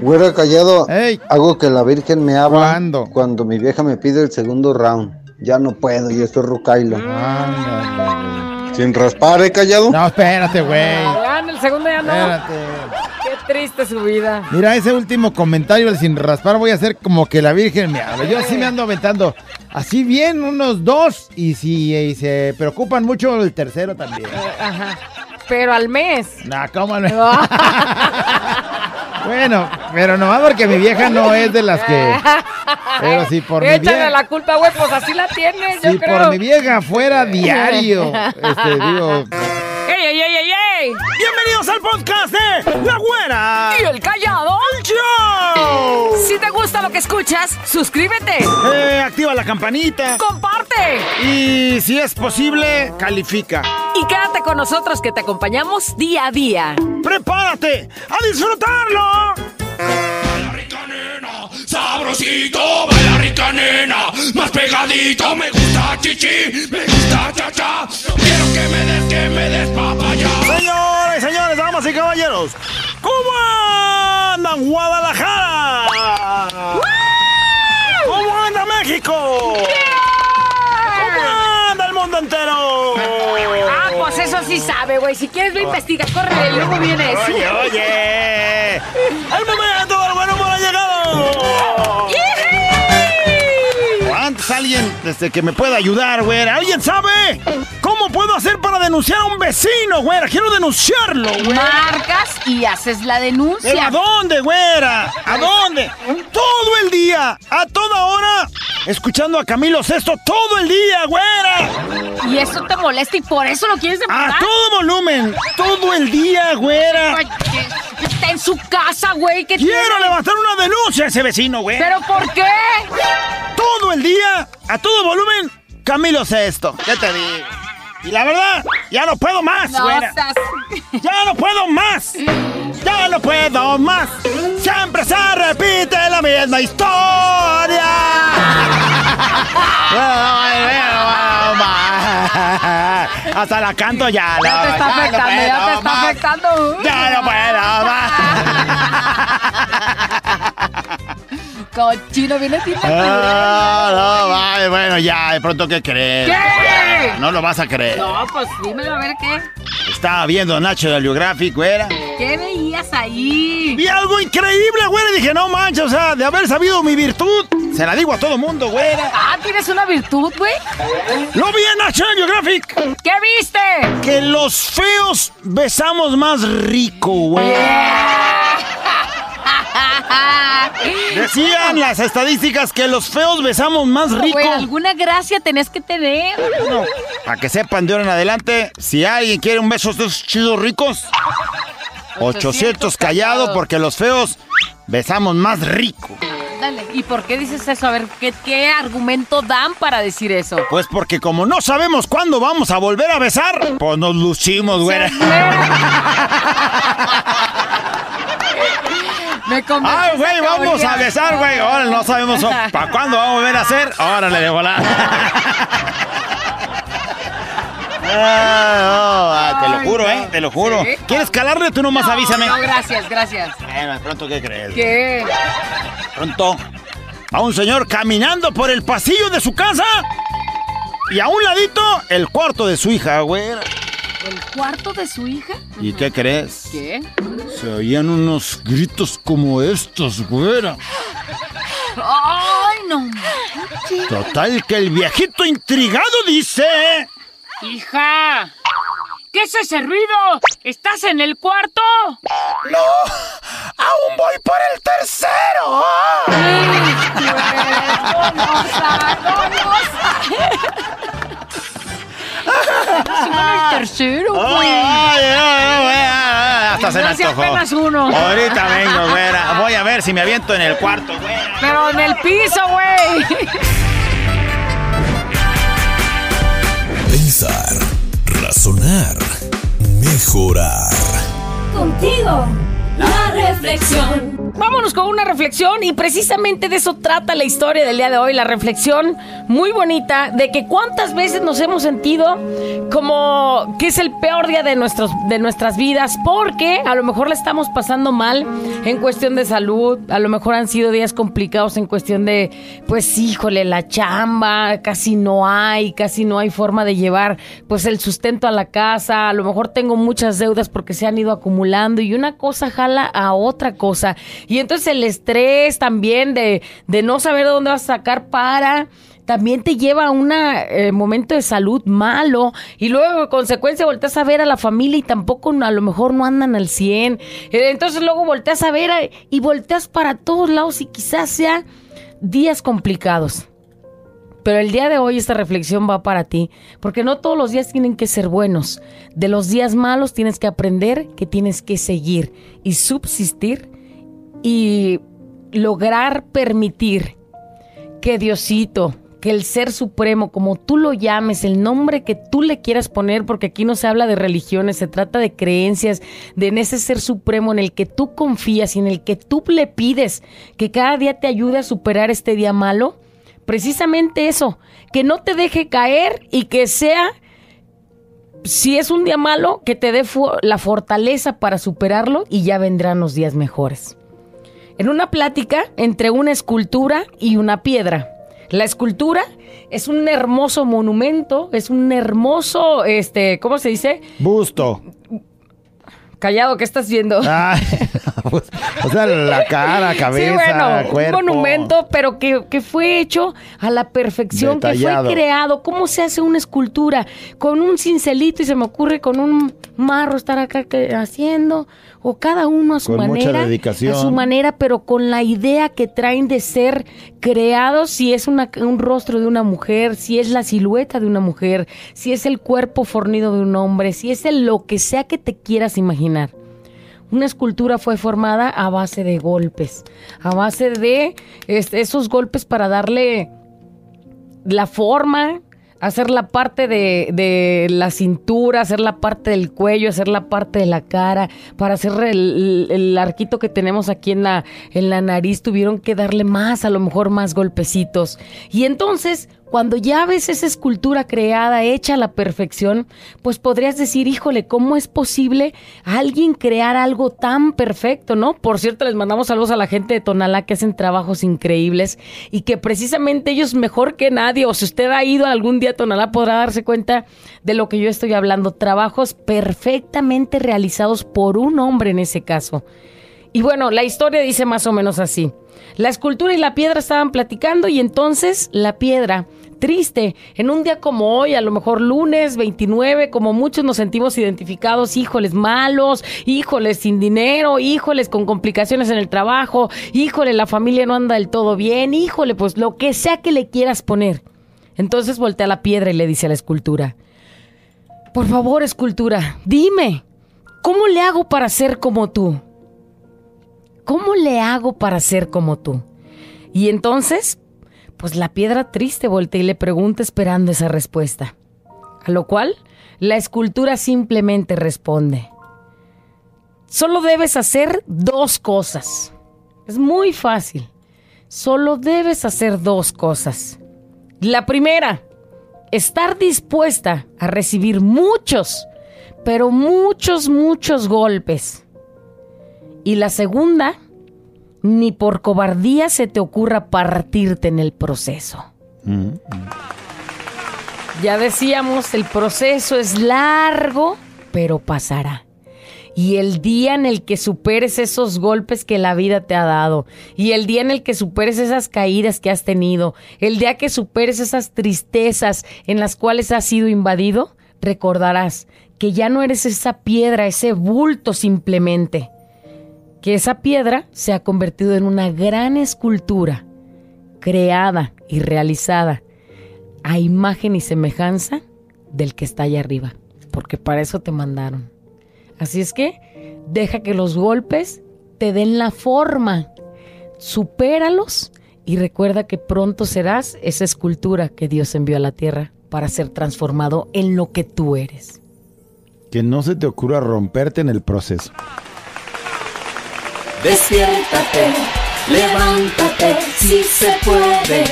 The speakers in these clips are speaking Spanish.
Güera callado, Ey. hago que la Virgen me habla ¿Cuándo? cuando mi vieja me pide el segundo round. Ya no puedo, yo estoy rucailo. Ándale, Sin raspar, ¿eh, callado? No, espérate, güey. Ya en el segundo ya no. Espérate. Qué triste su vida. Mira, ese último comentario del sin raspar voy a hacer como que la Virgen me habla. Yo así me ando aventando. Así bien, unos dos. Y si y se preocupan mucho, el tercero también. Ajá. Pero al mes. Nah, ¿cómo no? Bueno, pero nomás porque mi vieja no es de las que. Pero si por mi Échale vieja. la culpa, güey, pues así la tienes, yo Si creo. por mi vieja fuera diario. Este, digo. ¡Ey, ey, ey, ey, ey! Bienvenidos al podcast de La Güera. ¿Y el callado? ¡Show! Si te gusta lo que escuchas, suscríbete, Eh, activa la campanita. comparte Y si es posible, califica. y quédate con nosotros que te acompañamos día a día. ¡Prepárate a disfrutarlo! Sabrosito, baila rica nena, más pegadito, me gusta chichi, me gusta cha cha, quiero que me des, que me des papaya. Señores, señores, damas y caballeros, ¿cómo andan Guadalajara? ¿Cómo anda México? ¿Cómo anda el mundo entero? Ah, pues eso sí sabe, güey. Si quieres, ve investiga, corre, luego vienes. Oye, oye, el momento del buen humor ¿Cuántos alguien desde que me pueda ayudar, güera? ¿Alguien sabe cómo puedo hacer para denunciar a un vecino, güera? Quiero denunciarlo, güera. Marcas y haces la ¿Pero a denuncia. dónde, güera? ¿A dónde? Todo el día, a toda hora, escuchando a Camilo Sesto todo el día, güera. Y eso te molesta y por eso lo quieres A demandar. todo volumen, todo el día, güera. Está en su casa, güey. ¿qué Quiero tiene? levantar una denuncia a ese vecino, güey. ¿Pero por qué? todo el día, a todo volumen, Camilo Sesto. ¿Qué te digo? Y la verdad, ya no puedo más, No güera. Ya no puedo más. Ya no puedo más. Siempre se repite la misma historia. Hasta la canto ya. Ya te está no afectando, ya te puedo está más. afectando. Ya no puedo más. Cochino, viene sin Ah, no, vale, bueno, ya, de pronto, ¿qué crees? ¿Qué? No lo vas a creer. No, pues dímelo a ver qué. Estaba viendo National Geographic, güera. ¿Qué veías ahí? Vi algo increíble, güera, dije, no manches, o sea, de haber sabido mi virtud, se la digo a todo mundo, güera. Ah, tienes una virtud, güey. Lo vi en National Geographic, ¿Qué viste? que los feos besamos más rico, güey. Decían las estadísticas que los feos besamos más rico. Güey, alguna gracia tenés que tener. Para que sepan de ahora en adelante, si alguien quiere un beso de esos chidos ricos, 800 callado porque los feos besamos más rico. Dale. ¿Y por qué dices eso? A ver, ¿qué, qué argumento dan para decir eso? Pues porque como no sabemos cuándo vamos a volver a besar, pues nos lucimos, güera. Me Ay, güey, vamos a besar, güey. Ahora no sabemos para cuándo vamos a volver a hacer. Órale, de volar. Ah, no, ah, te lo juro, ¿eh? Te lo juro. ¿Sí? ¿Quieres calarle? Tú nomás No, avísame. No, gracias, gracias. Bueno, pronto, ¿qué crees? ¿Qué? Pronto a un señor caminando por el pasillo de su casa y a un ladito el cuarto de su hija, güey. ¿El cuarto de su hija? ¿Y qué crees? ¿Qué? Se oían unos gritos como estos, güera. ¡Ay, no! Total que el viejito intrigado dice... ¡Hija! ¿Qué es ese ruido? ¿Estás en el cuarto? ¡No! ¡Aún voy por el tercero! Tercero, güey. ¡Ay, ay, ay, ay, ay! Hasta se me antojó. apenas uno. Ahorita vengo, güera. Voy a ver si me aviento en el cuarto, güera. Pero en el piso, güey. Pensar, razonar, mejorar. Contigo, la reflexión. vámonos con una reflexión y precisamente de eso trata la historia del día de hoy, la reflexión muy bonita de que cuántas veces nos hemos sentido como que es el peor día de, nuestros, de nuestras vidas porque a lo mejor le estamos pasando mal en cuestión de salud, a lo mejor han sido días complicados en cuestión de, pues híjole, la chamba, casi no hay, casi no hay forma de llevar pues el sustento a la casa, a lo mejor tengo muchas deudas porque se han ido acumulando y una cosa jala a otra cosa. Y entonces el estrés también de, de no saber de dónde vas a sacar para también te lleva a un momento de salud malo y luego en consecuencia volteas a ver a la familia y tampoco a lo mejor no andan al 100. Eh, entonces luego volteas a ver a- y volteas para todos lados y quizás sea días complicados. Pero el día de hoy esta reflexión va para ti, porque no todos los días tienen que ser buenos. De los días malos tienes que aprender que tienes que seguir y subsistir y lograr permitir que Diosito, que el Ser Supremo, como tú lo llames, el nombre que tú le quieras poner, porque aquí no se habla de religiones, se trata de creencias, de en ese Ser Supremo en el que tú confías y en el que tú le pides que cada día te ayude a superar este día malo. Precisamente eso, que no te deje caer y que sea si es un día malo, que te dé la fortaleza para superarlo y ya vendrán los días mejores. En una plática entre una escultura y una piedra. La escultura es un hermoso monumento, es un hermoso, este, ¿cómo se dice? Busto. Callado, ¿qué estás viendo? Ay, pues, o sea, la cara, cabeza, sí, bueno, cuerpo. un monumento, pero que, que fue hecho a la perfección, que fue creado. ¿Cómo se hace una escultura? Con un cincelito y se me ocurre con un marro estar acá que- haciendo, o cada uno a su Con mucha manera. dedicación. A su manera, pero con la idea que traen de ser creados, si es una- un rostro de una mujer, si es la silueta de una mujer, si es el cuerpo fornido de un hombre, si es el lo que sea que te quieras imaginar. Una escultura fue formada a base de golpes, a base de esos golpes para darle la forma, hacer la parte de, de la cintura, hacer la parte del cuello, hacer la parte de la cara, para hacer el arquito que tenemos aquí en la, en la nariz, tuvieron que darle más, a lo mejor más golpecitos. Y entonces, cuando ya ves esa escultura creada, hecha a la perfección, pues podrías decir, híjole, ¿cómo es posible alguien crear algo tan perfecto, no? Por cierto, les mandamos saludos a la gente de Tonalá que hacen trabajos increíbles y que precisamente ellos mejor que nadie, o si usted ha ido algún día a Tonalá, podrá darse cuenta de lo que yo estoy hablando. Trabajos perfectamente realizados por un hombre en ese caso. Y bueno, la historia dice más o menos así. La escultura y la piedra estaban platicando y entonces la piedra, triste, en un día como hoy, a lo mejor lunes 29, como muchos nos sentimos identificados, híjoles malos, híjoles sin dinero, híjoles con complicaciones en el trabajo, híjole la familia no anda del todo bien, híjole pues lo que sea que le quieras poner. Entonces voltea la piedra y le dice a la escultura, por favor escultura, dime, ¿cómo le hago para ser como tú? ¿Cómo le hago para ser como tú? Y entonces, pues la piedra triste voltea y le pregunta esperando esa respuesta. A lo cual, la escultura simplemente responde. Solo debes hacer dos cosas. Es muy fácil. Solo debes hacer dos cosas. La primera, estar dispuesta a recibir muchos, pero muchos, muchos golpes. Y la segunda, ni por cobardía se te ocurra partirte en el proceso. Ya decíamos, el proceso es largo, pero pasará. Y el día en el que superes esos golpes que la vida te ha dado, y el día en el que superes esas caídas que has tenido, el día que superes esas tristezas en las cuales has sido invadido, recordarás que ya no eres esa piedra, ese bulto simplemente, que esa piedra se ha convertido en una gran escultura, creada y realizada a imagen y semejanza del que está allá arriba, porque para eso te mandaron. Así es que deja que los golpes te den la forma, supéralos y recuerda que pronto serás esa escultura que Dios envió a la tierra para ser transformado en lo que tú eres. Que no se te ocurra romperte en el proceso. Despiértate, levántate, si se puede.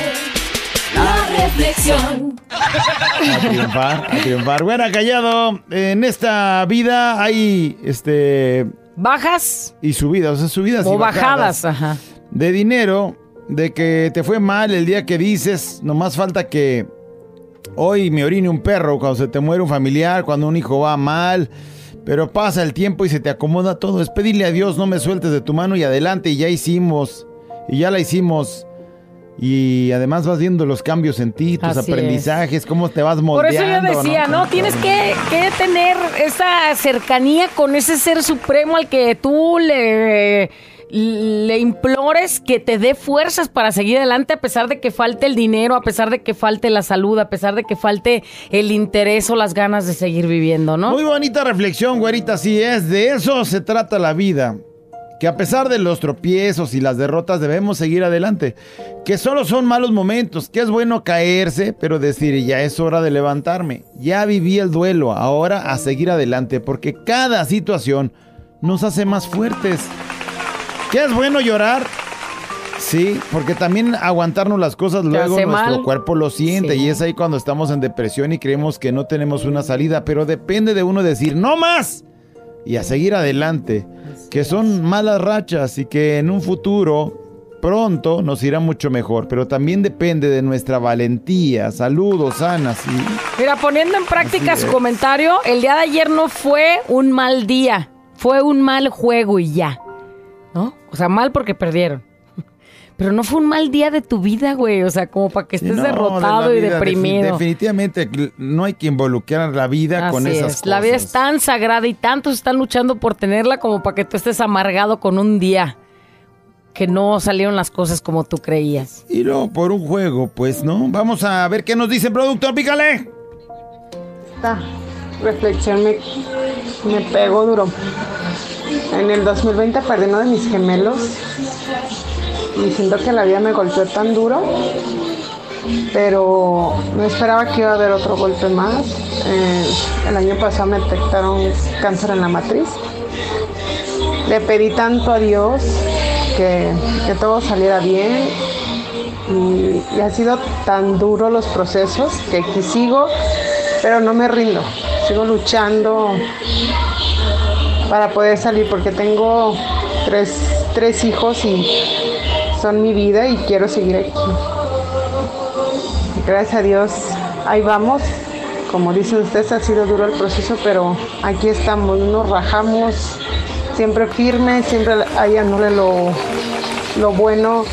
La reflexión. A triunfar, a triunfar. Bueno, callado. En esta vida hay este ¿Bajas y subidas, o sea, subidas y o bajadas? bajadas. Ajá. de dinero, de que te fue mal el día que dices, nomás falta que hoy me orine un perro cuando se te muere un familiar, cuando un hijo va mal, pero pasa el tiempo y se te acomoda todo. Es pedirle a Dios, no me sueltes de tu mano y adelante, y ya hicimos, y ya la hicimos. Y además vas viendo los cambios en ti, tus Así es. aprendizajes, cómo te vas Por moldeando. eso yo decía, ¿no? Tienes que, que tener esa cercanía con ese ser supremo al que tú le, le implores que te dé fuerzas para seguir adelante a pesar de que falte el dinero, a pesar de que falte la salud, a pesar de que falte el interés o las ganas de seguir viviendo, ¿no? Muy bonita reflexión, güerita, sí es. De eso se trata la vida. Que a pesar de los tropiezos y las derrotas debemos seguir adelante. Que solo son malos momentos, que es bueno caerse, pero decir, ya es hora de levantarme. Ya viví el duelo, ahora a seguir adelante, porque cada situación nos hace más fuertes. Que es bueno llorar, Sí, porque también aguantarnos las cosas luego nuestro mal. cuerpo lo siente Sí. y es ahí cuando estamos en depresión y creemos que no tenemos una salida, pero depende de uno decir no más y a seguir adelante, que son malas rachas y que en un futuro pronto nos irá mucho mejor, pero también depende de nuestra valentía, saludos, Ana, sí. Mira, poniendo en práctica Así su es. comentario, el día de ayer no fue un mal día, fue un mal juego y ya. ¿No? O sea, mal porque perdieron. Pero no fue un mal día de tu vida, güey. O sea, como para que estés no, de la derrotado y deprimido. defi- definitivamente no hay que involucrar la vida con esas es. cosas. La vida es tan sagrada y tantos están luchando por tenerla como para que tú estés amargado con un día que no salieron las cosas como tú creías. Y luego por un juego, pues, ¿no? Vamos a ver qué nos dice el productor, pícale. Esta reflexión me, me pegó duro. En el 2020 perdí uno de mis gemelos y siento que la vida me golpeó tan duro, pero no esperaba que iba a haber otro golpe más. Eh, el año pasado me detectaron cáncer en la matriz. Le pedí tanto a Dios que, todo saliera bien y, y ha sido tan duro los procesos que aquí sigo, pero no me rindo. Sigo luchando para poder salir porque tengo tres, tres hijos y son mi vida y quiero seguir aquí. Gracias a Dios, ahí vamos. Como dicen ustedes, ha sido duro el proceso, pero aquí estamos, no nos rajamos, siempre firmes, siempre hallándole lo, lo bueno,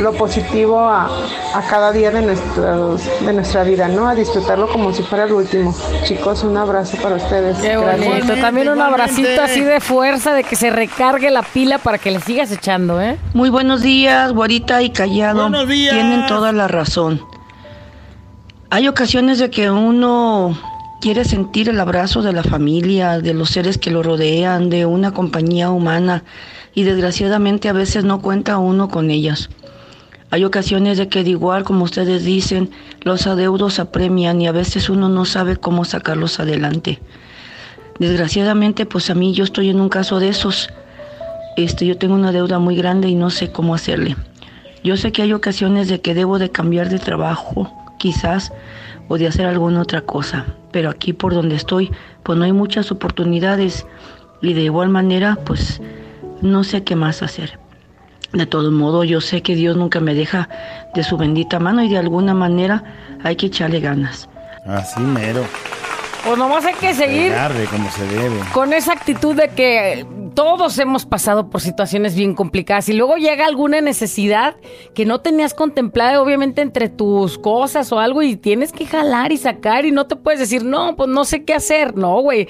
lo positivo a, a cada día de, nuestros, de nuestra vida, ¿no? A disfrutarlo como si fuera el último. Chicos, un abrazo para ustedes. Qué bonito. También un abracito así de fuerza, de que se recargue la pila para que le sigas echando, ¿eh? Muy buenos días, Guarita y Callado. Buenos días. Tienen toda la razón. Hay ocasiones de que uno quiere sentir el abrazo de la familia, de los seres que lo rodean, de una compañía humana y desgraciadamente a veces no cuenta uno con ellas. Hay ocasiones de que de igual como ustedes dicen, los adeudos apremian y a veces uno no sabe cómo sacarlos adelante. Desgraciadamente, pues a mí yo estoy en un caso de esos. Este, yo tengo una deuda muy grande y no sé cómo hacerle. Yo sé que hay ocasiones de que debo de cambiar de trabajo, quizás, o de hacer alguna otra cosa, pero aquí por donde estoy, pues no hay muchas oportunidades y de igual manera, pues no sé qué más hacer. De todo modo, yo sé que Dios nunca me deja de su bendita mano y de alguna manera hay que echarle ganas. Así mero. Pues nomás hay que seguir Pegarle como se debe. con esa actitud de que todos hemos pasado por situaciones bien complicadas y luego llega alguna necesidad que no tenías contemplada, obviamente, entre tus cosas o algo y tienes que jalar y sacar y no te puedes decir, no, pues no sé qué hacer. No, güey.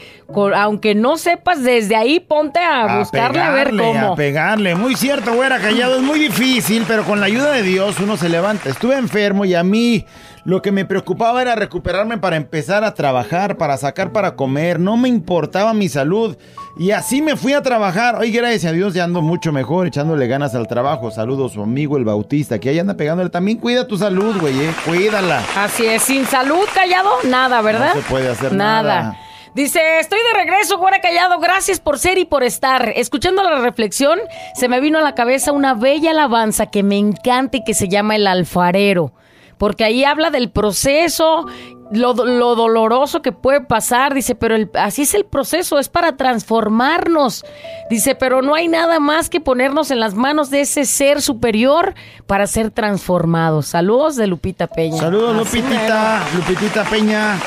Aunque no sepas, desde ahí ponte a, buscarle a ver cómo. A pegarle. Muy cierto, güera callado. Es muy difícil, pero con la ayuda de Dios uno se levanta. Estuve enfermo y a mí lo que me preocupaba era recuperarme para empezar a trabajar, para sacar para comer. No me importaba mi salud. Y así me fui a trabajar. Hoy, gracias a Dios, ya ando mucho mejor, echándole ganas al trabajo. Saludos a su amigo el Bautista, que ahí anda pegándole. También cuida tu salud, güey, eh. Cuídala. Así es, sin salud, callado, nada, ¿verdad? No se puede hacer nada. Dice, estoy de regreso, Güera Callado, gracias por ser y por estar. Escuchando la reflexión, se me vino a la cabeza una bella alabanza que me encanta y que se llama El Alfarero. Porque ahí habla del proceso, lo, lo doloroso que puede pasar. Dice, pero el- así es el proceso, es para transformarnos. Dice, pero no hay nada más que ponernos en las manos de ese ser superior para ser transformados. Saludos de Lupita Peña. Saludos, Lupitita, Lupitita Peña.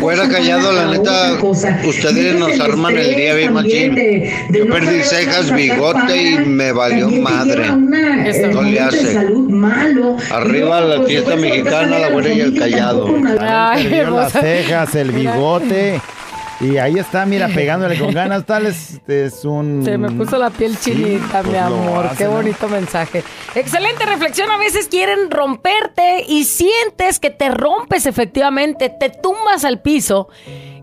Fuera callado, la neta, ustedes nos arman el día bien machín. Yo perdí cejas, bigote y me valió madre. No le hace. Arriba la fiesta mexicana, la buena y el callado. Ay, Perdió las cejas, el bigote. Y ahí está, mira, pegándole con ganas. Tal es, es un. Se me puso la piel chinita, pues mi amor. Qué ¿no? bonito mensaje. Excelente reflexión. A veces quieren romperte y sientes que te rompes efectivamente, te tumbas al piso.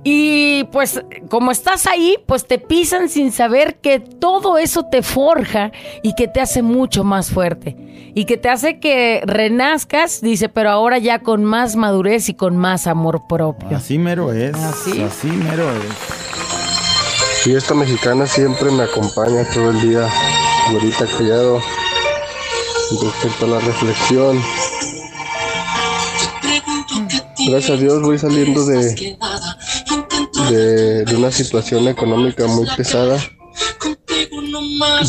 Y pues como estás ahí, pues te pisan sin saber que todo eso te forja y que te hace mucho más fuerte. Y que te hace que renazcas, dice, pero ahora ya con más madurez y con más amor propio. Así mero es. Así. Así mero es. Fiesta mexicana siempre me acompaña todo el día, güerita callado. Respecto a la reflexión, gracias a Dios voy saliendo de, de, una situación económica muy pesada,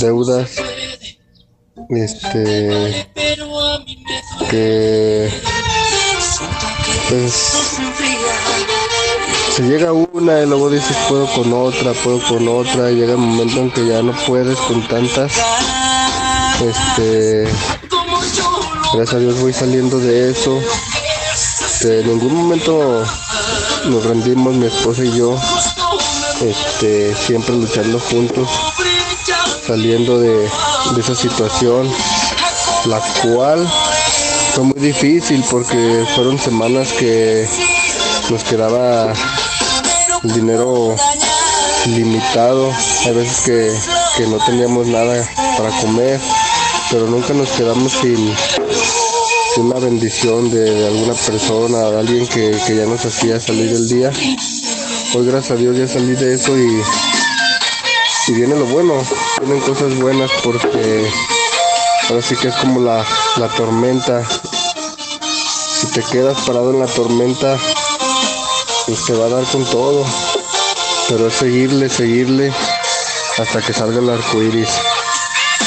deudas, este, que pues se llega una y luego dices puedo con otra, puedo con otra y llega el momento en que ya no puedes con tantas. Este, gracias a Dios voy saliendo de eso. Que en ningún momento nos rendimos mi esposa y yo. Este, siempre luchando juntos, saliendo de, esa situación, la cual fue muy difícil porque fueron semanas que nos quedaba el dinero limitado. Hay veces que, que no teníamos nada para comer, pero nunca nos quedamos sin una bendición de, de alguna persona, de alguien que, que ya nos hacía salir del día. Hoy gracias a Dios ya salí de eso y, y viene lo bueno, vienen cosas buenas porque ahora sí que es como la, la tormenta. Si te quedas parado en la tormenta, pues te va a dar con todo. Pero es seguirle, seguirle hasta que salga el arco iris.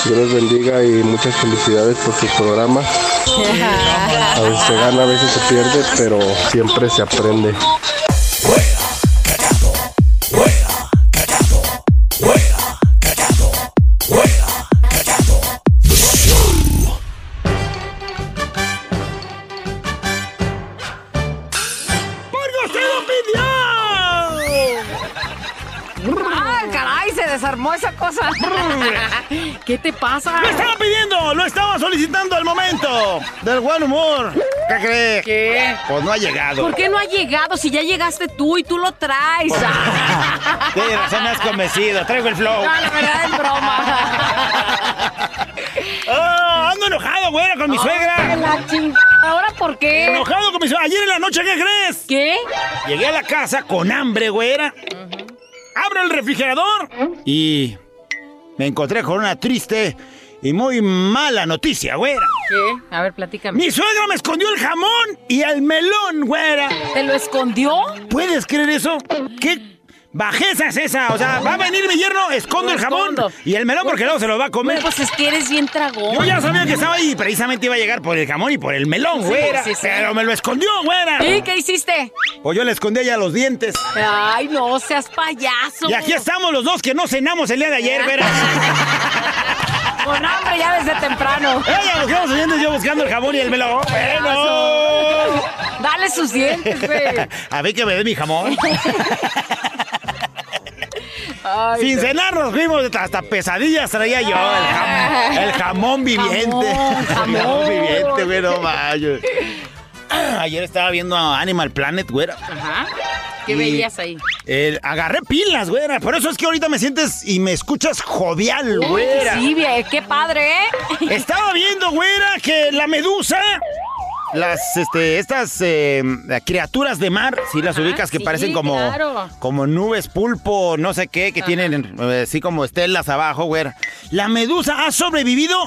Dios bendiga y muchas felicidades por su programa. A veces se gana, a veces se pierde, pero siempre se aprende. ¡Ah, caray! Se desarmó esa cosa. ¿Qué te pasa? ¡Lo estaba pidiendo! ¡Lo estaba solicitando al momento! ¡Del buen humor! ¿Qué cree? ¿Qué? Pues no ha llegado. ¿Por qué no ha llegado si ya llegaste tú y tú lo traes? Ah, Tienes razón, me has convencido. Traigo el flow. No, la verdad es broma. ¡Ah! ¡Ando enojado, güera, con mi suegra! la ching- ¿Ahora por qué? ¡Enojado con mi suegra! Ayer en la noche, ¿qué crees? ¿Qué? Llegué a la casa con hambre, güera. Abro el refrigerador y me encontré con una triste y muy mala noticia, güera. ¿Qué? A ver, platícame. Mi suegra me escondió el jamón y el melón, güera. ¿Te lo escondió? ¿Puedes creer eso? ¿Qué bajeza es esa? O sea, va a venir mi yerno, escondo el jamón escondo. y el melón porque luego se lo va a comer. Pues es que eres bien tragón. Yo ya sabía que estaba ahí y precisamente iba a llegar por el jamón y por el melón, Sí, güera. sí, sí. Pero me lo escondió, güera. ¿Y qué hiciste? Pues yo le escondí ya los dientes. Ay, no seas payaso. Y aquí estamos los dos que no cenamos el día de ayer, güera. Con hambre ya desde temprano. Ella yo buscando el jamón y el melón. Bueno. Dale sus dientes, güey. A ver que me dé mi jamón. Ay, Sin cenar nos fuimos, hasta pesadillas traía yo. El jamón, el jamón viviente. Jamón, El jamón viviente, güey, no. Ayer estaba viendo Animal Planet, güera. Ajá. ¿Qué veías ahí? Eh, agarré pilas, güera. Por eso es que ahorita me sientes y me escuchas jovial, güera. Sí, qué padre, ¿eh? Estaba viendo, güera, que la medusa las, este, estas eh, criaturas de mar, si las Ajá, ubicas que sí, parecen como, claro. como nubes pulpo, no sé qué, que tienen eh, así como estelas abajo, güey. La medusa ha sobrevivido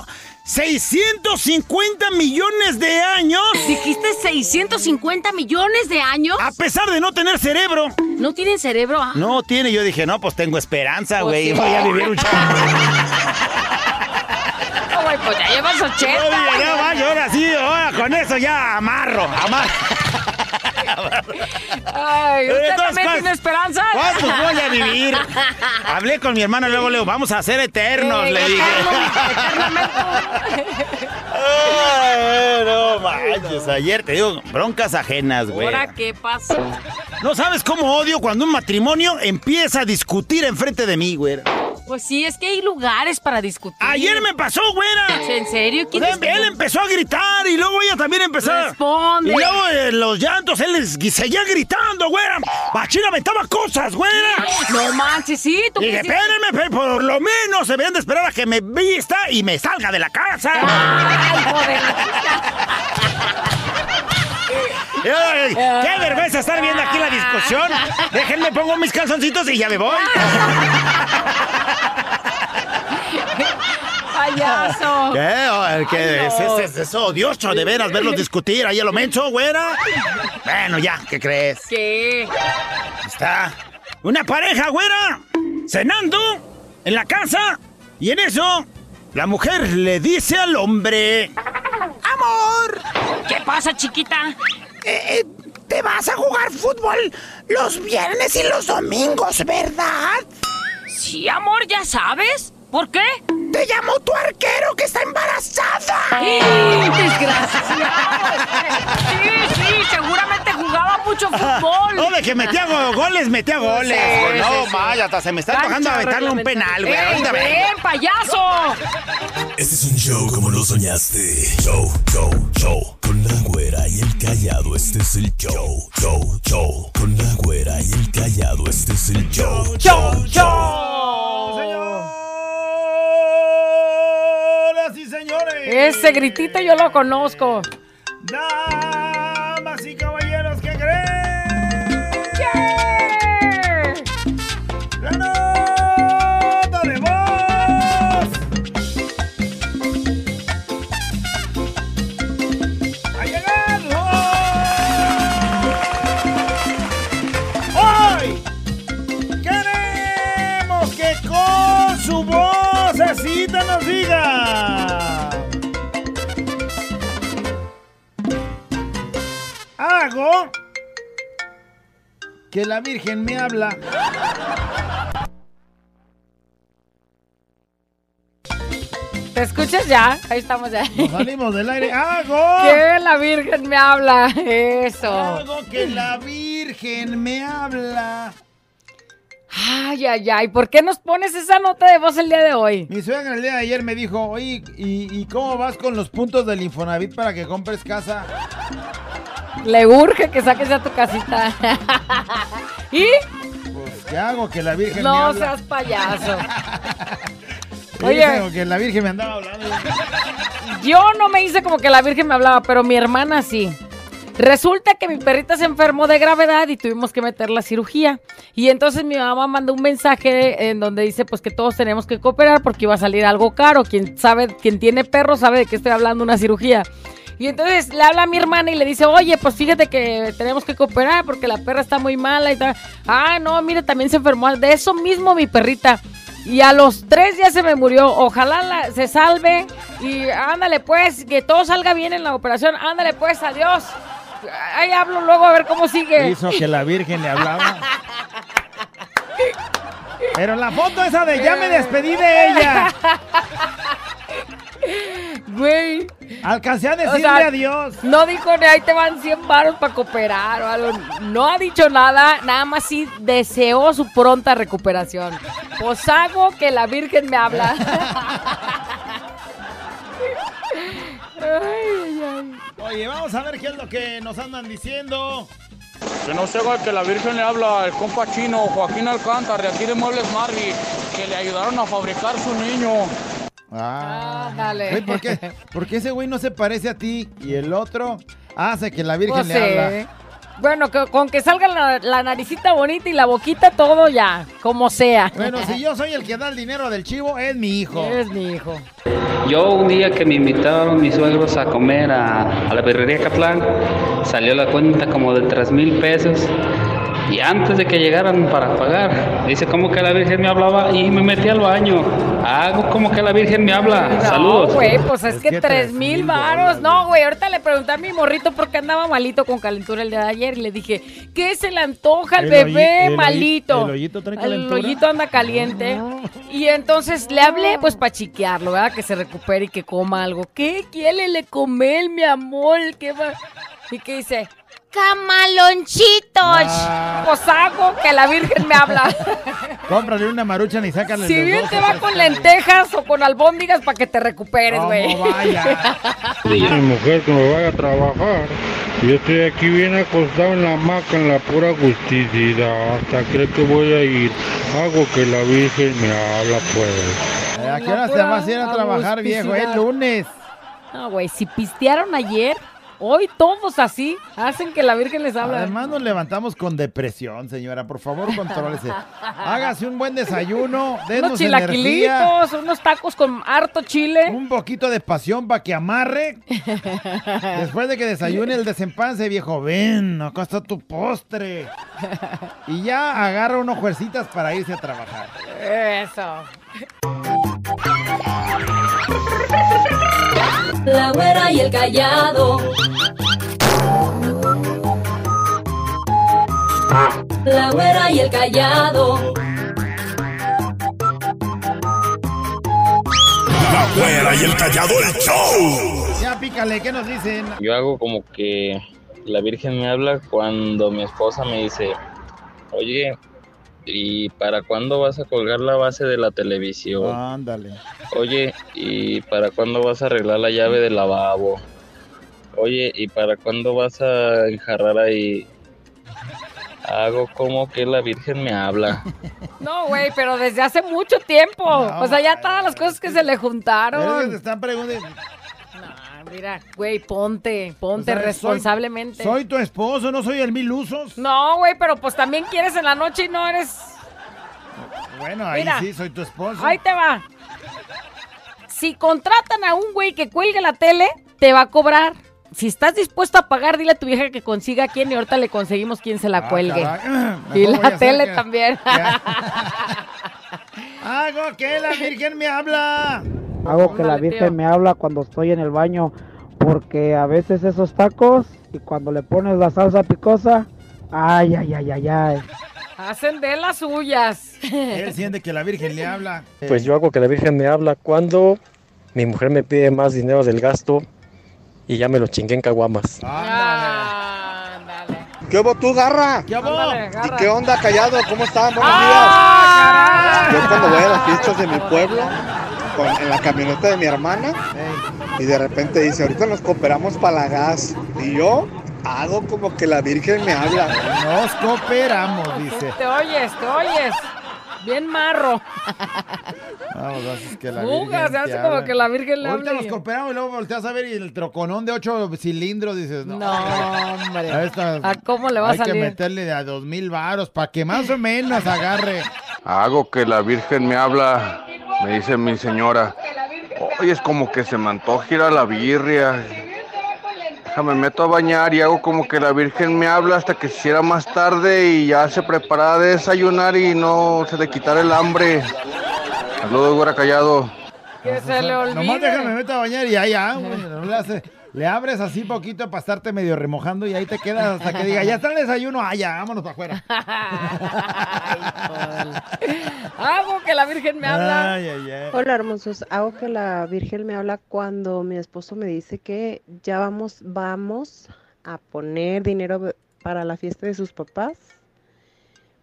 650 millones de años. ¿Dijiste 650 millones de años? A pesar de no tener cerebro. ¿No tienen cerebro? Ah. No tiene, yo dije, no, pues tengo esperanza, Pues güey. sí. Voy a vivir un No, güey, pues ya llevas 80. Yo dije, no, vaya, ahora sí, ahora con eso ya amarro, amarro. Ay, ¿usted Entonces, también ¿cuál- tiene esperanza? ¿Cuántos voy a vivir? Hablé con mi hermana, luego le digo, vamos a ser eternos, Eh, le dije. Ay, no manches, ayer te digo, broncas ajenas, güey. ¿Ahora qué pasó? No sabes cómo odio cuando un matrimonio empieza a discutir enfrente de mí, güey. Pues sí, es que hay lugares para discutir. Ayer me pasó, güera. ¿En serio? ¿Quién es- él empezó a gritar y luego ella también empezó. Responde. Y luego eh, los llantos, él les- seguía gritando, güera. Bachira aventaba cosas, güera. No manches, sí, tú quisieras- espérenme, pero por lo menos se deben de esperar a que me vista y me salga de la casa. Ay, joder. Ay, ¡Qué vergüenza estar viendo aquí la discusión! Déjenme pongo mis calzoncitos y ya me voy. Payaso. ¿Qué? ¿qué? Es, no. es- es- es odioso de veras verlos discutir ahí a lo menso, güera. Bueno, ya, ¿qué crees? ¿Qué? Está una pareja, güera, cenando en la casa y en eso la mujer le dice al hombre... ¡Amor! ¿Qué pasa, chiquita? Eh, te vas a jugar fútbol los viernes y los domingos, ¿verdad? Sí, amor, ya sabes. ¿Por qué? Te llamó tu arquero que está embarazada. ¡Ay, desgraciado! Sí, sí, seguramente jugaba mucho fútbol. No, de que metía go- goles, metía goles. Sí, no, sí, sí. vaya, hasta se me está tocando Cancha aventarle un penal, güey. ¡Ey, vengo. ven, payaso! Este es un show como lo soñaste. Show, show, show. Con la güera y el callado, este es el show. Show, show. Con la güera y el callado, este es el show. ¡Show, show! Señoras y señores. Ese gritito yo lo conozco. Su vocecita nos diga. Hago que la Virgen me habla. ¿Te escuchas ya? Ahí estamos ya. Nos salimos del aire. Hago. Que la Virgen me habla. Eso. Hago que la Virgen me habla. Ay, ay, ay. ¿Por qué nos pones esa nota de voz el día de hoy? Mi suegra el día de ayer me dijo, oye, ¿y, y cómo vas con los puntos del Infonavit para que compres casa? Le urge que saques ya tu casita. ¿Y? Pues, ¿qué hago? Que la Virgen me No habla. seas payaso. Oye. digo que la Virgen me andaba hablando. Yo no me hice como que la Virgen me hablaba, pero mi hermana sí. Resulta que mi perrita se enfermó de gravedad y tuvimos que meter la cirugía. Y entonces mi mamá mandó un mensaje en donde dice pues que todos tenemos que cooperar porque iba a salir algo caro. Quien sabe, quien tiene perro sabe de qué estoy hablando, una cirugía. Y entonces le habla a mi hermana y le dice, oye, pues fíjate que tenemos que cooperar porque la perra está muy mala y tal. Ah, no, mire, también se enfermó de eso mismo mi perrita. Y a los tres días se me murió. Ojalá se salve. Y ándale pues, que todo salga bien en la operación. Ándale pues, adiós. Ahí hablo luego a ver cómo sigue. Hizo que la Virgen le hablaba. Pero la foto esa de ya me despedí de ella. Güey. Alcancé a O decirle sea, adiós. No dijo ni ahí te van 100 baros para cooperar o algo. No ha dicho nada, nada más sí deseó su pronta recuperación. Pues hago que la Virgen me habla. Ay, ay, ay. Oye, vamos a ver qué es lo que nos andan diciendo. Que no se haga que la Virgen le habla al compa chino Joaquín Alcántara de aquí de Muebles Marvi, que le ayudaron a fabricar su niño. Ah, dale. Güey, ¿por qué? Porque ese güey no se parece a ti y el otro hace que la Virgen Pues le sí. habla. Bueno, que- con que salga la, la naricita bonita y la boquita, todo ya, como sea. Bueno, si yo soy el que da el dinero del chivo, es mi hijo. Es mi hijo. Yo un día que me invitaron mis suegros a comer a, a la birrería Catlán, salió la cuenta como de tres mil pesos. Y antes de que llegaran para pagar, dice como que la Virgen me hablaba y me metí al baño. Hago como que la Virgen me habla. Saludos. No, güey, pues es, que tres mil varos. No, güey, ahorita le pregunté a mi morrito porque andaba malito con calentura el día de ayer y le dije, ¿qué se le antoja al El bebé el malito? el hoyito trae El calentura. hoyito anda caliente. Y entonces le hablé pues para chiquearlo, ¿verdad? Que se recupere y que coma algo. ¿Qué quiere le comer, mi amor? ¿Qué va? ¿Y qué dice? ¡Camalonchitos! Ah. Pues hago que la Virgen me habla. Cómprale una maruchan y sácale Si bien te va con lentejas o con albóndigas para que te recuperes, güey. Mi mujer que me vaya a trabajar. Yo estoy aquí bien acostado en la hamaca en la pura justicia. Hasta creo que voy a ir. Hago que la Virgen me habla pues. Eh, ¿A qué hora te vas a ir a trabajar, viejo? Es lunes. No, güey, si pistearon ayer, hoy todos así hacen que la Virgen les habla. Además nos levantamos con depresión, señora. Por favor, contrólese. Hágase un buen desayuno, denos unos energía. chilaquilitos, unos tacos con harto chile. Un poquito de pasión para que amarre. Después de que desayune el desempance, viejo, ven, acá está tu postre. Y ya agarra unos juercitas para irse a trabajar. Eso. La güera y el callado. La güera y el callado. La güera y el callado, el show. Ya pícale, ¿qué nos dicen? Yo hago como que la Virgen me habla cuando mi esposa me dice, oye, ¿y para cuándo vas a colgar la base de la televisión? Ándale. Oye, ¿y para cuándo vas a arreglar la llave del lavabo? Oye, ¿y para cuándo vas a enjarrar ahí? Hago como que la Virgen me habla. No, güey, pero desde hace mucho tiempo. o sea, ya todas las cosas que se le que te juntaron. están preguntando. Mira, güey, ponte, ponte O sea, soy- responsablemente. Soy, tu esposo, no soy el mil usos. No, güey, pero pues también quieres en la noche y no eres... Bueno, ahí Mira. sí, soy tu esposo. Ahí te va. Si contratan a un güey que cuelgue la tele, te va a cobrar. Si estás dispuesto a pagar, dile a tu vieja que consiga a quién y ahorita le conseguimos quién se la Ah, cuelgue. Y la tele que- también. Hago que la Virgen me habla. Hago que la Virgen me habla cuando estoy en el baño porque a veces esos tacos y cuando le pones la salsa picosa, ay, ay, ay, ay, ay. Hacen de las suyas. Él siente que la Virgen le habla. Pues yo hago que la Virgen me habla cuando mi mujer me pide más dinero del gasto y ya me lo chingué en caguamas. ¿Qué hubo tú, Garra? ¿Qué hubo? Ándale, Garra. ¿Y qué onda, callado? ¿Cómo están? Buenos ¡Ah, días. Yo cuando voy a las fiestas de mi pueblo, con- en la camioneta de mi hermana, y de repente dice, ahorita nos cooperamos para la gas. Y yo hago como que la Virgen me habla. Nos cooperamos, dice. Te oyes, te oyes. Bien marro. Vamos, haces que la Fuga, Virgen se hace te como habla. que la Virgen le Ahorita habla nos y- cooperamos y luego volteas a ver y el troconón de ocho cilindros dices, no, No, hombre. a esta- ¿A cómo le va a hay que salir? meterle a dos mil varos para que más o menos agarre. Hago que la Virgen me habla, me dice mi señora. Oye, es como que se me antoja ir a la birria. Déjame meto a bañar y hago como que la Virgen me habla hasta que se hiciera más tarde y ya se preparara de desayunar y no se le quitara el hambre. Saludos, güera callado. Que se le olvide. Nomás déjame meto a bañar y ya, güey, no le, hace- le abres así poquito para estarte medio remojando y ahí te quedas hasta que diga, ya está el desayuno, ah, ya, vámonos para afuera. Hago que la Virgen me habla. Ay, ay, ay. Hola hermosos, hago que la Virgen me habla cuando mi esposo me dice que ya vamos, vamos a poner dinero para la fiesta de sus papás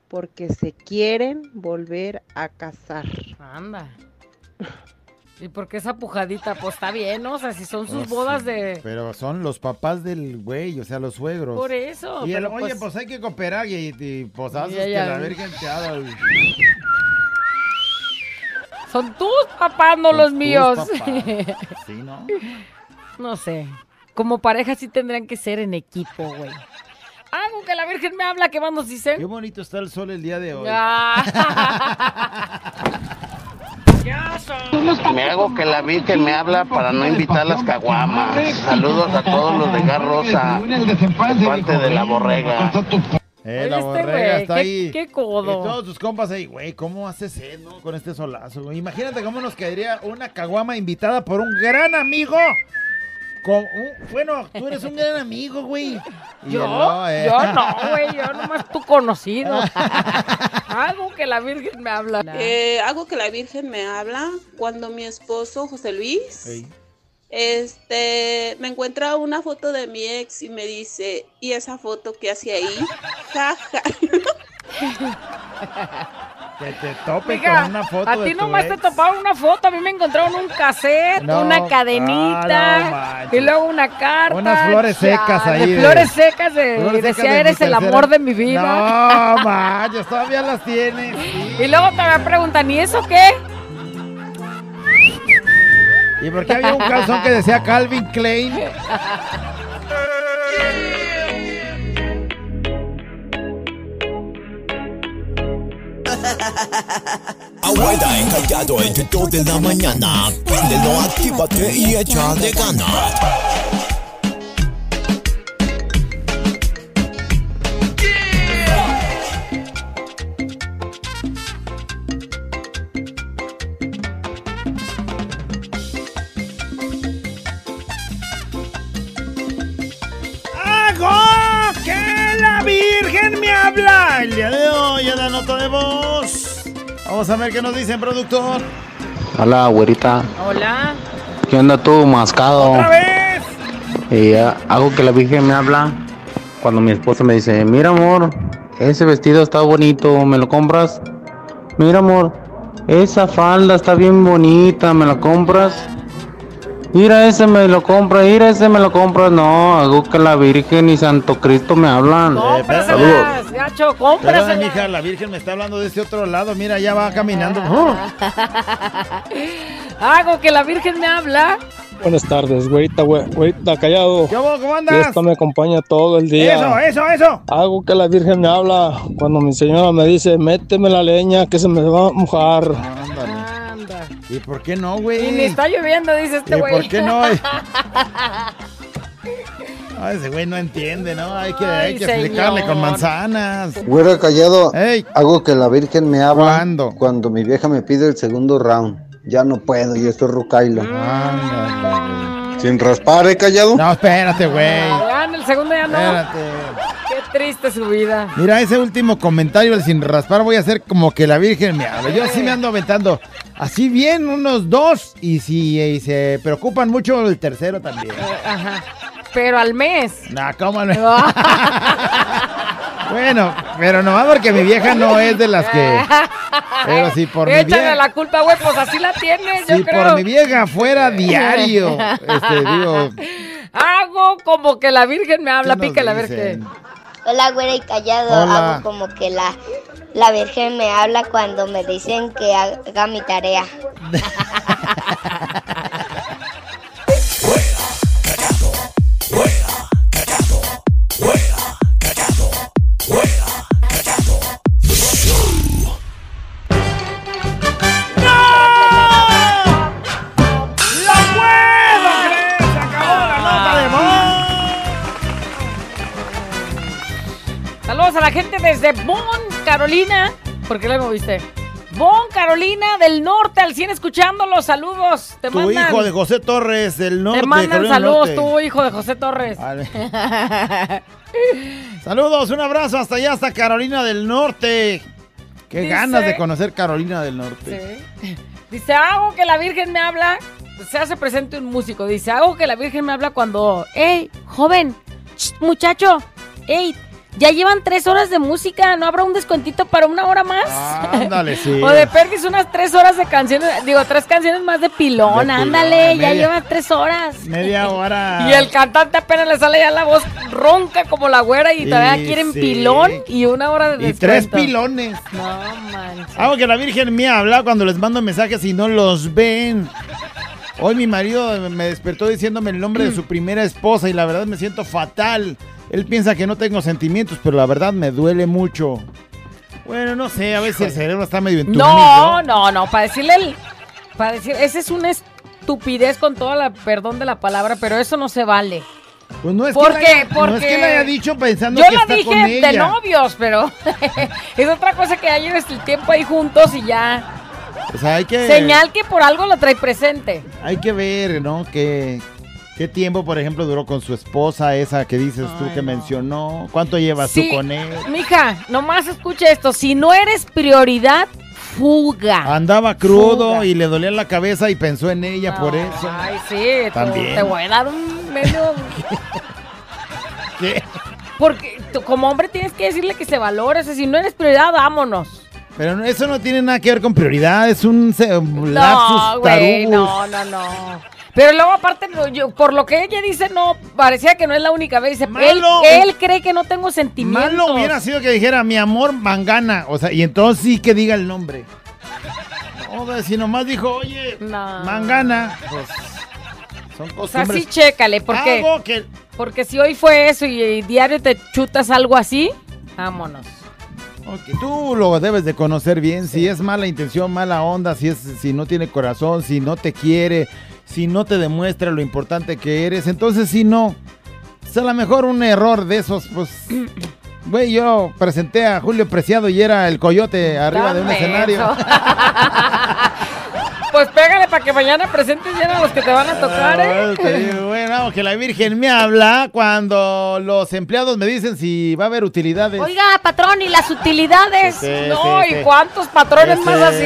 porque se quieren volver a casar. Anda. ¿Y por qué esa pujadita? Pues está bien, ¿no? O sea, si son sus Pues, bodas de... Pero son los papás del güey, o sea, los suegros. Por eso, Y el, pero oye, pues- pues hay que cooperar y, y pues haces que la Virgen te haga. Son tus papás, no Son los míos. papás. Sí, ¿no? No sé. Como pareja sí tendrían que ser en equipo, güey. Algo que la Virgen me habla, ¿qué más nos dice? Qué bonito está el sol el día de hoy. Me hago que la Virgen me habla para no invitar las caguamas. Saludos a todos los de Garrosa, de parte de la borrega. Eh, la este borrega está qué- ahí. qué codo. Y todos tus compas ahí, güey, ¿cómo haces no? Con este solazo, güey. Imagínate cómo nos caería una caguama invitada por un gran amigo. Con un- bueno, tú eres un gran amigo, güey. ¿Yo? no, eh. Yo no, güey, yo nomás tu conocido. Algo que la Virgen me habla. Eh, algo que la Virgen me habla cuando mi esposo José Luis este me encuentra una foto de mi ex y me dice y esa foto que hace ahí Ja, ja. Que te tope Mija, con una foto a de ti tu nomás te ex. toparon una foto, a mí me encontraron un cassette, No, una cadenita ah, no y luego una carta. Unas flores secas ahí de- flores secas de, Flores decía, secas de eres el amor de mi vida. No, manches, todavía las tienes. Y luego te me preguntan, ¿y eso qué? ¿Y por qué había un calzón que decía Calvin Klein? Abuela encallado entre 2 de la mañana. Préndelo, actívate y échale ganas. Habla! El día de hoy en la nota de voz. Vamos a ver qué nos dicen, productor. Hola, güerita. Hola. ¿Qué onda tú, mascado? ¡Otra vez! Y hago que la Virgen me habla cuando mi esposa me dice, mira amor, ese vestido está bonito, ¿me lo compras? Mira amor, esa falda está bien bonita, ¿me la compras? Mira ese me lo compra, mira ese me lo compras. No, hago que la Virgen y Santo Cristo me hablan. Saludos. Cómpraselas, gacho, cómpraselas. mija, la Virgen me está hablando de este otro lado. Mira, ya va caminando. Hago que la Virgen me habla. Buenas tardes, güerita, güe- güerita callado. ¿Cómo, cómo andas? esto me acompaña todo el día. Eso, eso, eso. Hago que la Virgen me habla cuando mi señora me dice, méteme la leña que se me va a mojar. ¿Y por qué no, Y ni güey? está lloviendo, dice este ¿Y güey. por qué no? Ah, ese güey no entiende, ¿no? Hay que, hay Ay, que explicarle con manzanas. Güero callado, Ey, hago que la Virgen me habla ¿Cuándo? cuando mi vieja me pide el segundo round. Ya no puedo, y esto es Sin raspar, ¿eh, callado? güey. No, espérate, güey. Ya en el segundo ya no. Espérate. Qué triste su vida. Mira, ese último comentario del sin raspar voy a hacer como que la Virgen me habla. Yo así me ando aventando. Así bien, unos dos. Y si y se preocupan mucho, el tercero también. Ajá. Pero al mes. Nah, ¿cómo no? Bueno, pero nomás porque mi vieja no es de las que. Pero si por mi Échale vieja. la culpa, güey, pues así la tienes, yo Si creo. por mi vieja fuera diario. Este, digo. Hago como que la Virgen me habla, ¿qué nos pícale a ver dicen? qué. Hola, güera y callado. Hola. Hago como que la, la Virgen me habla cuando me dicen que haga mi tarea. ¡La puedo creer! ¡Se acabó la nota de voz! Saludos a la gente desde Bonn, Carolina. ¿Por qué le moviste? Bonn, Carolina del Norte, al 100 escuchándolos. Saludos. Te Tu mandan, hijo de José Torres del norte. te mandan Carolina saludos, tu hijo de José Torres. Saludos, un abrazo hasta allá, hasta Carolina del Norte. Qué Dice- ganas de conocer Carolina del Norte. Sí. Dice, hago que la Virgen me habla. Se hace presente un músico. Dice, hago que la Virgen me habla cuando, hey, joven, ch, muchacho, hey, Ya llevan tres horas de música, ¿no habrá un descuentito para una hora más? Ándale, sí. o de Perdis unas tres horas de canciones, digo, tres canciones más de pilón, De ándale, pilón, ya media- lleva tres horas. Media hora. Y el cantante apenas le sale ya la voz ronca como la güera y todavía Y quieren sí. pilón y una hora de Y tres descuento. pilones. No manches. Algo que la Virgen me habla cuando les mando mensajes y no los ven. Hoy mi marido me despertó diciéndome el nombre de su primera esposa y la verdad me siento fatal. Él piensa que no tengo sentimientos, pero la verdad me duele mucho. Bueno, no sé, a veces el cerebro está medio entumido. No, no, no, para decirle el, para decir, esa es una estupidez con toda la perdón de la palabra, pero eso no se vale. Pues no es, ¿Por que, la haya- no es Porque que la haya dicho pensando Yo que la está dije con ella. de novios, pero es otra cosa que ya lleves el tiempo ahí juntos y ya. O sea, hay que... Señal que por algo lo trae presente. Hay que ver, ¿no? Que... ¿Qué tiempo, por ejemplo, duró con su esposa, esa que dices tú que mencionó? ¿Cuánto llevas Sí, tú con él? Mija, nomás escucha esto. Si no eres prioridad, fuga. Andaba crudo Fuga. y le dolía la cabeza y pensó en ella por eso. Ay, sí, También. te voy a dar un medio. ¿Qué? Porque tú, como hombre tienes que decirle que se valore. O sea, si no eres prioridad, vámonos. Pero eso no tiene nada que ver con prioridad, es un, un lapsus No, güey, tarubus. no, no, no. Pero luego, aparte, yo, por lo que ella dice, no, parecía que no es la única vez. Dice, él, Malo. él cree que no tengo sentimientos. Malo hubiera sido que dijera mi amor mangana, o sea, y entonces sí que diga el nombre. No, si nomás dijo, oye, mangana, pues son O sea, costumbres. sí, chécale, porque, que- porque si hoy fue eso y, y diario te chutas algo así, vámonos. Ok, tú lo debes de conocer bien, si es mala intención, mala onda, si es si no tiene corazón, si no te quiere, si no te demuestra lo importante que eres, entonces si no. Es a lo mejor un error de esos, pues. Güey, yo presenté a Julio Preciado y era el coyote arriba de un escenario. pues pégale para que mañana presentes bien a los que te van a tocar, Ah, ¿eh? te digo, bueno, que la Virgen me habla cuando los empleados me dicen si va a haber utilidades. Oiga, patrón, ¿y las utilidades? Sí, no, sí, ¿y cuántos patrones más así?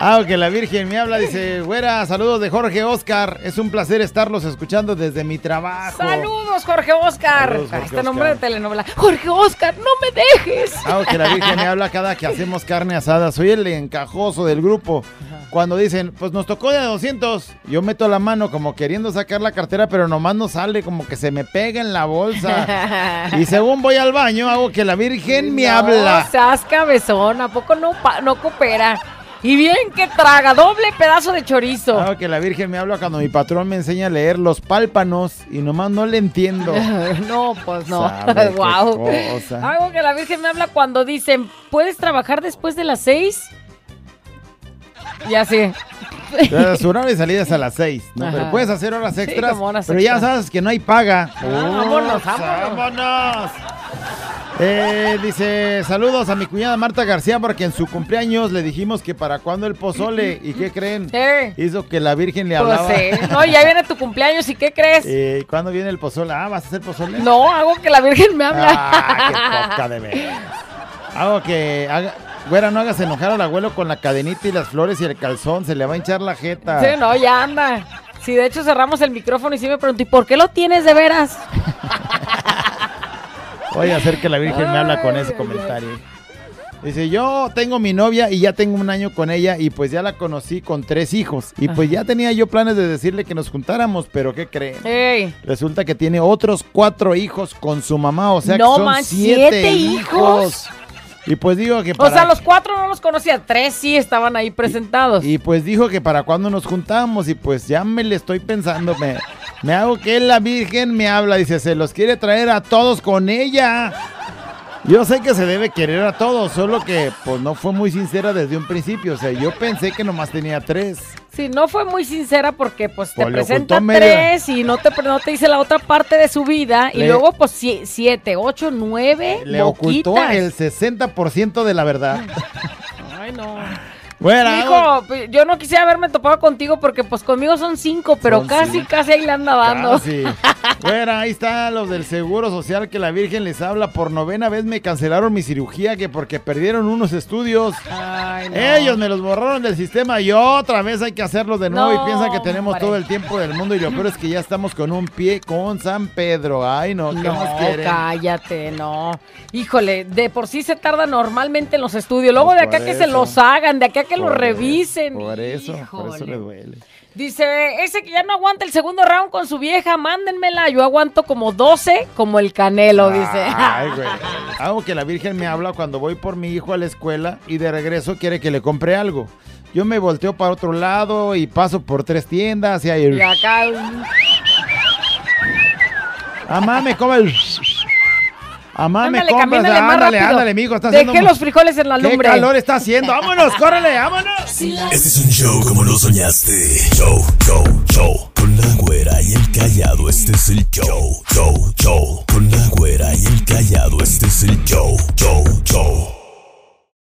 Ah, que la Virgen me habla, dice, güera, saludos de Jorge Oscar. Es un placer estarlos escuchando desde mi trabajo. Saludos, Jorge Oscar. Saludos, Jorge este Oscar. nombre de telenovela. Jorge Oscar, no me dejes. Ah, que la Virgen me habla cada que hacemos carne asada. Soy el encajoso del grupo. Cuando dicen, pues nos tocó de 200, yo meto la mano como queriendo sacar la cartera, pero nomás no sale, como que se me pega en la bolsa. Y según voy al baño, hago que la Virgen me No habla. seas cabezón, ¿a poco no, no coopera? Y bien que traga, doble pedazo de chorizo. Ah, que la Virgen me habla cuando mi patrón me enseña a leer los pálpanos y nomás no le entiendo. no, pues no. Guau. cosa. Algo que la Virgen me habla cuando dicen, ¿puedes trabajar después de las seis? Ya sé. Su horario de salida es a las 6, ¿no? Ajá. Pero puedes hacer horas Sí, extras. horas pero ya sabes que no hay paga. Ah, vámonos, Ups, vámonos. vámonos. Eh, dice, saludos a mi cuñada Marta García porque en su cumpleaños le dijimos que para cuándo el pozole. ¿Y qué creen? Eh. Hizo que la Virgen le Pues hablaba. sí. No, ya viene tu cumpleaños, ¿y qué crees? Eh, ¿Cuándo viene el pozole? Ah, ¿vas a hacer pozole? No, hago que la Virgen me habla. Ah, qué poca de veras. Hago que haga... Güera, no hagas enojar al abuelo con la cadenita y las flores y el calzón. Se le va a hinchar la jeta. Sí, no, ya anda. Sí, de hecho cerramos el micrófono y sí me pregunto, ¿y por qué lo tienes de veras? Voy a hacer que la Virgen me habla con ese comentario. Dice, yo tengo mi novia y ya tengo un año con ella y pues ya la conocí con tres hijos. Y pues ya tenía yo planes de decirle que nos juntáramos, pero ¿qué creen? Ey. Resulta que tiene otros cuatro hijos con su mamá, o sea No que son man, siete, ¿siete hijos. Y pues digo que O para... sea, los cuatro no los conocía, tres sí estaban ahí presentados. Y pues dijo que para cuando nos juntamos y pues ya me le estoy pensando, me, me hago que la Virgen me habla, dice, se los quiere traer a todos con ella. Yo sé que se debe querer a todos, solo que pues no fue muy sincera desde un principio, o sea, yo pensé que nomás tenía tres. Sí, no fue muy sincera porque pues te Pues presenta media. tres y no te, no te dice la otra parte de su vida y luego pues sie- siete, ocho, nueve Le ocultó el 60% de la verdad. Ay, no. Bueno, Hijo, pues, yo no quisiera haberme topado contigo porque pues conmigo son cinco, pero Son casi, cinco. casi ahí le anda dando. Casi. Bueno, ahí están los del Seguro Social que la Virgen les habla. Por novena vez me cancelaron mi cirugía que porque perdieron unos estudios. Ay, no. Ellos me los borraron del sistema y otra vez hay que hacerlo de nuevo No, y piensan que tenemos hombre. todo el tiempo del mundo y lo peor es que ya estamos con un pie con San Pedro. Ay, no, ¿qué No, más quieren? cállate, no. Híjole, de por sí se tarda normalmente en los estudios. Luego de Pues acá por que se los hagan, de acá que los revisen. Por eso, por eso le duele. Dice, ese que ya no aguanta el segundo round con su vieja, mándenmela. Yo aguanto como 12, como el canelo, dice. Ay, güey. Hago que la Virgen me habla cuando voy por mi hijo a la escuela y de regreso quiere que le compre algo. Yo me volteo para otro lado y paso por tres tiendas y ahí... Y acá... un- Amá, me come el... Amá, me Ándale, compras. camínale más Ándale, rápido. ándale, mijo. Está Dejé haciendo... los frijoles en la ¿Qué lumbre. calor está haciendo? ¡Vámonos, córrele, vámonos! Este es un show como lo soñaste. Show, show, show. Con la güera y el callado, este es el show. Show, show. Con la güera y el callado, este es el show. Show, show.